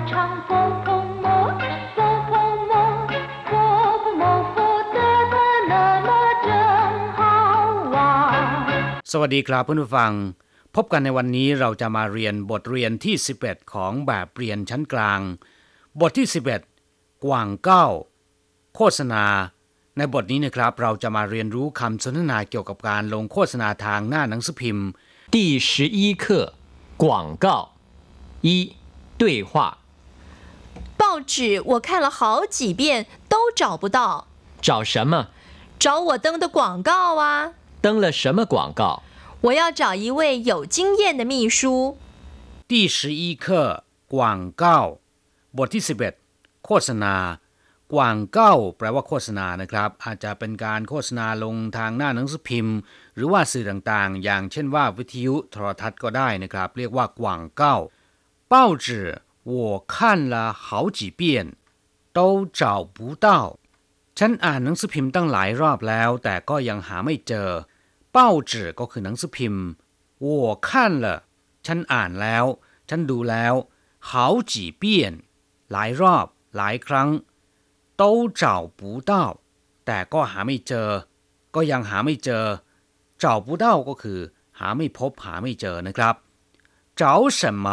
สวัสดีครับเพื่อนผู้ฟัง พบกันในวันนี้เราจะมาเรียนบทเรียนที่ 11 ของแบบเรียนชั้นกลาง บทที่ 11 กว่างเก้า โฆษณา ในบทนี้นะครับเราจะมาเรียนรู้คำสนทนาเกี่ยวกับการลงโฆษณาทางหน้าหนังสือพิมพ์ 第十一课广告一对话 报纸我看了好几遍，都找不到，找什么？找我登的广告啊！登了什么广告？我要找一位有经验的秘书。第十一课กว่างเก้า บทที่ 11 โฆษณา กว่างเก้า แปลว่าโฆษณานะครับ อาจจะเป็นการโฆษณาลงทางหน้าหนังสือพิมพ์ หรือว่าสื่อต่างๆ อย่างเช่นว่าวิทยุโทรทัศน์ก็ได้นะครับ เรียกว่ากว่างเก้า报纸 我看了好几遍都找不到ฉันอ่านหนังสือพิมพ์ตั้งหลายรอบแล้ว แต่ก็ยังหาไม่เจอ报纸ก็คือหนังสือพิมพ์我看了ฉันอ่านแล้ว ฉันดูแล้ว好几遍หลายรอบ หลายครั้ง都找不到แต่ก็หาไม่เจอ ก็ยังหาไม่เจอ找不到ก็คือ หาไม่พบหาไม่เจอนะครับ找什么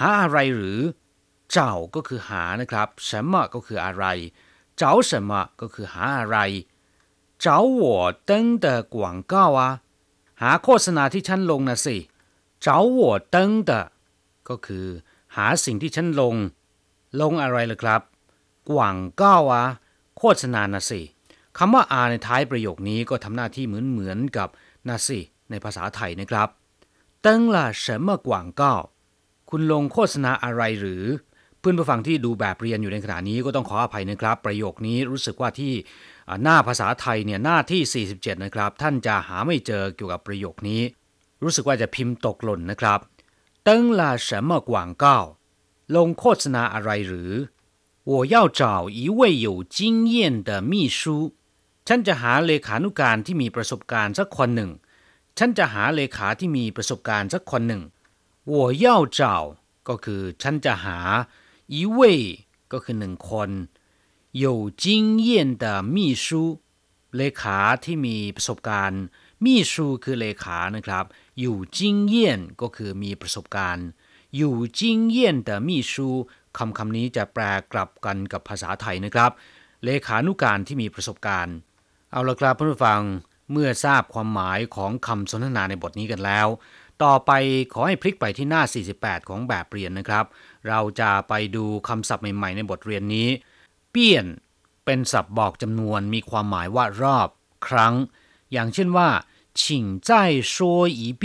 หาอะไรหรือ找ก็คือหานะครับ什么ก็คืออะไร找什么ก็คือหาอะไร找我登的广告啊หาโฆษณาที่ฉันลงนะสิ找我登的ก็คือ หาสิ่งที่ฉันลง ลงอะไรล่ะครับ กว่างเก้าอะโฆษณานะสิคำว่าอาในท้ายประโยคนี้ก็ทำหน้าที่เหมือนเหมือนๆกับนะสิในภาษาไทยนะครับ登了什么广告 คุณลงโฆษณาอะไรหรือ เพื่อนผู้ฟังที่ดูแบบเรียนอยู่ในขณะนี้ก็ต้องขออภัยนะครับ ประโยคนี้รู้สึกว่าที่อ่าหน้าภาษาไทยเนี่ยหน้าที่ 47 นะครับ ท่านจะหาไม่เจอเกี่ยวกับประโยคนี้ รู้สึกว่าจะพิมพ์ตกหล่นนะครับ登了什么广告ลงโฆษณาอะไรหรือ我要找一位有经验的秘书ฉันจะหาเลขานุการที่มีประสบการณ์สักคนหนึ่ง ฉันจะหาเลขาที่มีประสบการณ์สักคนหนึ่ง 我要找ก็คือฉันจะหา一位ก็คือหนึ่งคน有经验的秘书เลขาที่มีประสบการณ์秘书คือเลขานะครับอยู่经验ก็คือมีประสบการณ์อยู่经验的秘书คำคำนี้จะแปลกลับกันกับภาษาไทยนะครับ เลขานุการที่มีประสบการณ์ เอาละครับเพื่อนผู้ฟังเมื่อทราบความหมายของคำสนทนาในบทนี้กันแล้ว ต่อไปขอให้พลิกไปที่หน้า 48 ของแบบเรียนนะครับ เราจะไปดูคำศัพท์ใหม่ ๆ ในบทเรียนนี้ เปี้ยน เป็นศัพท์บอกจำนวนมีความหมายว่ารอบ ครั้ง อย่างเช่นว่า请再说一遍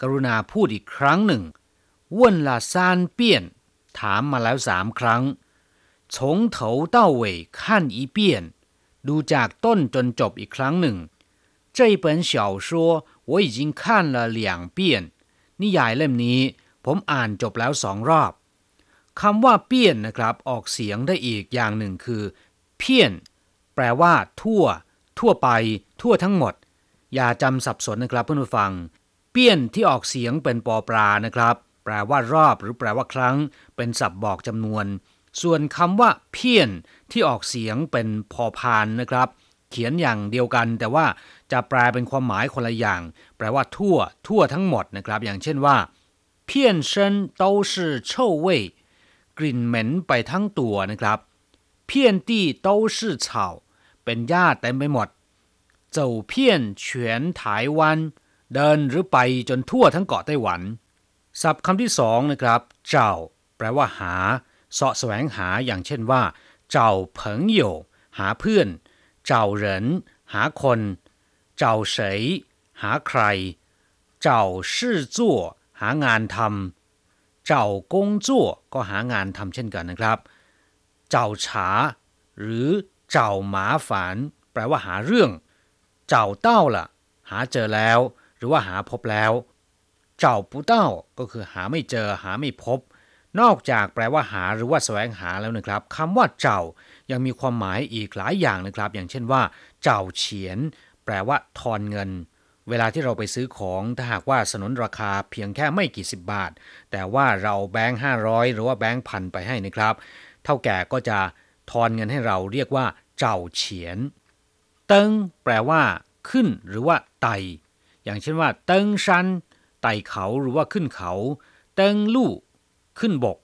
กรุณาพูดอีกครั้งหนึ่ง问了三遍ถามมาแล้วสามครั้ง从头到尾看一遍ดูจากต้นจนจบอีกครั้งหนึ่ง这本小说 我已经看了两遍นิยายเล่มนี้ ผมอ่านจบแล้วสองรอบคำว่าเปี้ยนนะครับ ออกเสียงได้อีกอย่างหนึ่งคือ เพี้ยน แปลว่า ทั่ว ทั่วไป ทั่วทั้งหมด อย่าจำสับสนนะครับเพื่อนผู้ฟัง เปี้ยนที่ออกเสียงเป็นปอปลานะครับ แปลว่ารอบหรือแปลว่าครั้ง เป็นศัพท์บอกจำนวน ส่วนคำว่าเพี้ยนที่ออกเสียงเป็นพอพานนะครับ เขียนอย่างเดียวกัน แต่ว่าจะแปลเป็นความหมายคนละอย่าง แปลว่าทั่ว ทั่วทั้งหมดนะครับ อย่างเช่นว่าเพี้ยนเซิน都是臭味กลิ่นเหม็นไปทั้งตัวนะครับเพี้ยนตี้都是草เป็นหญ้าเต็มไปหมด เจ้าเพี้ยน全台湾เดินหรือไปจนทั่วทั้งเกาะไต้หวัน ศัพท์คำที่สองนะครับ เจ้า แปลว่าหาเสาะแสวงหาอย่างเช่นว่า เจ้าเผิงโยหาเพื่อน เจ้าเหรินหาคน เจ้าเสยหาใคร เจ้าชื่อจั่วหางานทำเจ้ากงจั่วก็หางานทำเช่นกันนะครับ เจ้าฉา หรือเจ้าหมาฝาน แปลว่าหาเรื่อง เจ้าเต้าล่ะ หาเจอแล้ว หรือว่าหาพบแล้ว เจ้าปูเต้าก็คือหาไม่เจอหาไม่พบ นอกจากแปลว่าหาหรือว่าแสวงหาแล้วนะครับคำว่าเจ้า ยังมีความหมายอีกหลายอย่างนะครับ อย่างเช่นว่า เจ้าเฉียน แปลว่าทอนเงิน เวลาที่เราไปซื้อของถ้าหากว่าสนนราคาเพียงแค่ไม่กี่สิบบาท แต่ว่าเราแบงค์ห้าร้อยหรือว่าแบงค์พันไปให้นะครับ เท่าแก่ก็จะทอนเงินให้เราเรียกว่า เจ้าเฉียน เติงแปลว่า ขึ้นหรือว่าไต อย่างเช่นว่า เติงชันไต่เขาหรือว่าขึ้นเขา เติงลู่ ขึ้นบก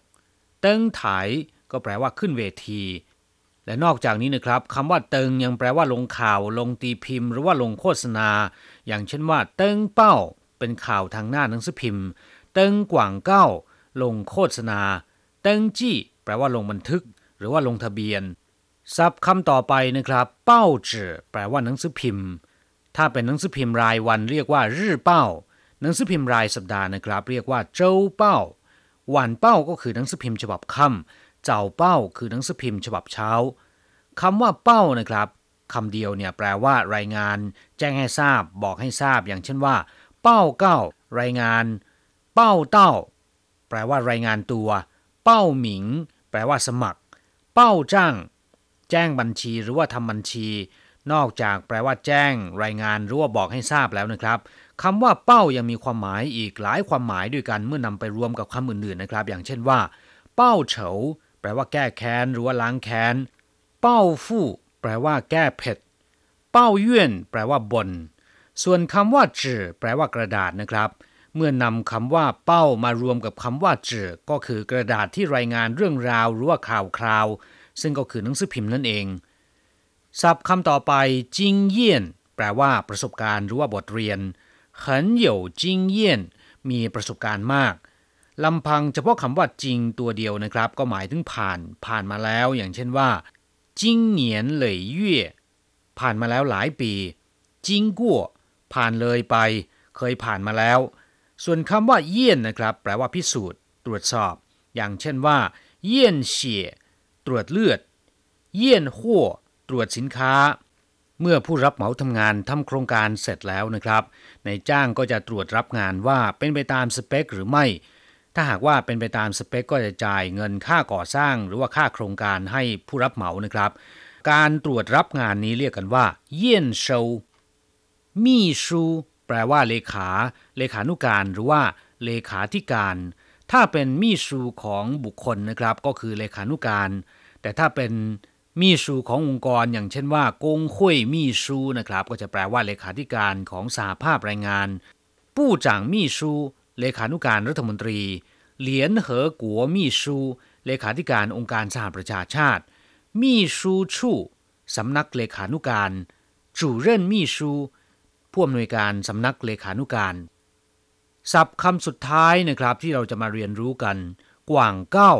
เติงไถก็แปลว่าขึ้นเวที และนอกจากนี้นะครับคำว่าเติงยังแปลว่าลงข่าว ลงตีพิมพ์ หรือว่าลงโฆษณา อย่างเช่นว่า เติงเป้า เป็นข่าวทางหน้าหนังสือพิมพ์ เติงกว่างเก้า ลงโฆษณา เติงจี้ แปลว่าลงบันทึก หรือว่าลงทะเบียนศัพท์คำต่อไปนะครับ เป้าจื่อแปลว่าหนังสือพิมพ์ ถ้าเป็นหนังสือพิมพ์รายวันเรียกว่ารื่อเป้า หนังสือพิมพ์รายสัปดาห์นะครับ เรียกว่าเจ้าเป้า วันเป้าก็คือหนังสือพิมพ์ฉบับค่ำ เจ้าเป้าคือหนังสือพิมพ์ฉบับเช้าคำว่าเป้านะครับคำเดียวเนี่ยแปลว่ารายงาน แจ้งให้ทราบ บอกให้ทราบ อย่างเช่นว่า เป้าเก้ารายงาน เป้าเต้า แปลว่ารายงานตัว เป้าหมิง แปลว่าสมัคร เป้าจ้าง แจ้งบัญชีหรือว่าทำบัญชี นอกจากแปลว่าแจ้ง รายงานหรือว่าบอกให้ทราบแล้วนะครับคำว่าเป้ายังมีความหมายอีกหลายความหมายด้วยกันเมื่อนำไปรวมกับคำอื่นๆนะครับ อย่างเช่นว่า เป้าเฉา แปลว่าแก้แค้นหรือว่าล้างแค้น เป้าฟู่แปลว่าแก้เผ็ด เป้าเยื่นแปลว่าบน ส่วนคำว่าจื่อแปลว่ากระดาษนะครับ เมื่อนำคำว่าเป้ามารวมกับคำว่าจื่อก็คือกระดาษที่รายงานเรื่องราวหรือว่าข่าวคราว ซึ่งก็คือหนังสือพิมพ์นั่นเอง ศัพท์คำต่อไปจิงเยี่ยนแปลว่าประสบการณ์หรือว่าบทเรียนเขินเหยวจิงเยี่ยนมีประสบการณ์มาก ลำพังเฉพาะคำว่าจริงตัวเดียวนะครับ ก็หมายถึงผ่านผ่านมาแล้ว อย่างเช่นว่าจิงเหนียนเหลยเย่ผ่านมาแล้วหลายปีจิงกั่วผ่านเลยไป เคยผ่านมาแล้ว ส่วนคำว่าเยี่ยนนะครับ แปลว่าพิสูจน์ ตรวจสอบ อย่างเช่นว่า เยี่ยนเฉี่ยตรวจเลือด เยี่ยนหัวตรวจสินค้า เมื่อผู้รับเหมาทำงานทำโครงการเสร็จแล้วนะครับในจ้างก็จะตรวจรับงานว่าเป็นไปตามสเปคหรือไม่ ถ้าหากว่าเป็นไปตามสเปคก็จะจ่ายเงินค่าก่อสร้าง หรือว่าค่าโครงการให้ผู้รับเหมานะครับ การตรวจรับงานนี้เรียกกันว่า เยี่ยนโชมี่ชูแปลว่าเลขา เลขานุการหรือว่าเลขาธิการ ถ้าเป็นมี่ชูของบุคคลนะครับ ก็คือเลขานุการ แต่ถ้าเป็นมีชูขององค์กร อย่างเช่นว่ากงคุยมีชูนะครับ ก็จะแปลว่าเลขาธิการของสหภาพแรงงาน ผู้จ่างมีชู เลขานุการรัฐมนตรี เหลียนเหอกัวมีชู เลขาธิการองค์การสหประชาชาติ มีชูชูสำนักเลขานุการจู่เร่นมีชูผู้อำนวยการสำนักเลขานุการศัพท์คำสุดท้ายนะครับที่เราจะมาเรียนรู้กัน กว่างเก้า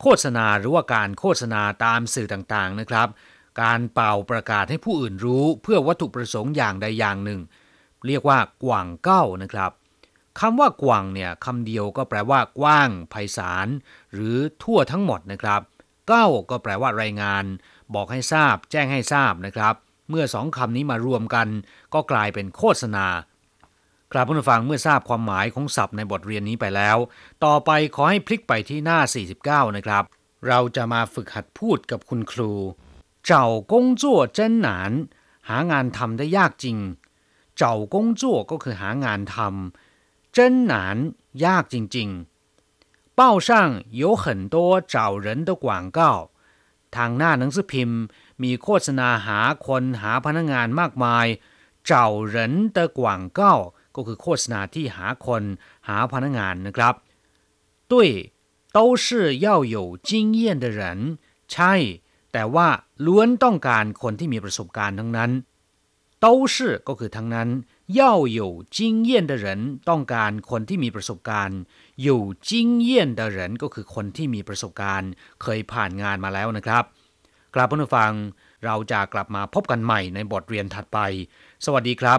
โฆษณาหรือว่าการโฆษณาตามสื่อต่างๆนะครับ การเป่าประกาศให้ผู้อื่นรู้ เพื่อวัตถุประสงค์อย่างใดอย่างหนึ่ง เรียกว่ากว่างเก้านะครับ คำว่ากว่างเนี่ยคำเดียวก็แปลว่ากว้างไพศาลหรือทั่วทั้งหมดนะครับเก้าก็แปลว่ารายงาน บอกให้ทราบ แจ้งให้ทราบนะครับ เมื่อสองคำนี้มารวมกัน ก็กลายเป็นโฆษณาครับผู้ฟังเมื่อทราบความหมายของศัพท์ในบทเรียนนี้ไปแล้ว ต่อไปขอให้พลิกไปที่หน้า 49 นะครับ เราจะมาฝึกหัดพูดกับคุณครูเจ้ากงจั่วเจ้นหนานหางานทำได้ยากจริงเจ้ากงจั่วก็คือหางานทำ เจิ้นหนานยากจริงๆ报上有很多找人的广告ทางหน้าหนังสือพิมพ์ มีโฆษณาหาคนหาพนักงานมากมายเจ้าเหรินเตอกว่างเก้าก็คือโฆษณาที่หาคนหาพนักงานนะครับ对都是要有经验的人ใช่ แต่ว่าล้วนต้องการคนที่มีประสบการณ์ทั้งนั้น 都是ก็คือทั้งนั้น要有经验的人ต้องการคนที่มีประสบการณ์有经验的人ก็คือคนที่มีประสบการณ์ เคยผ่านงานมาแล้วนะครับกลับผู้ฟัง เราจะกลับมาพบกันใหม่ในบทเรียนถัดไป สวัสดีครับ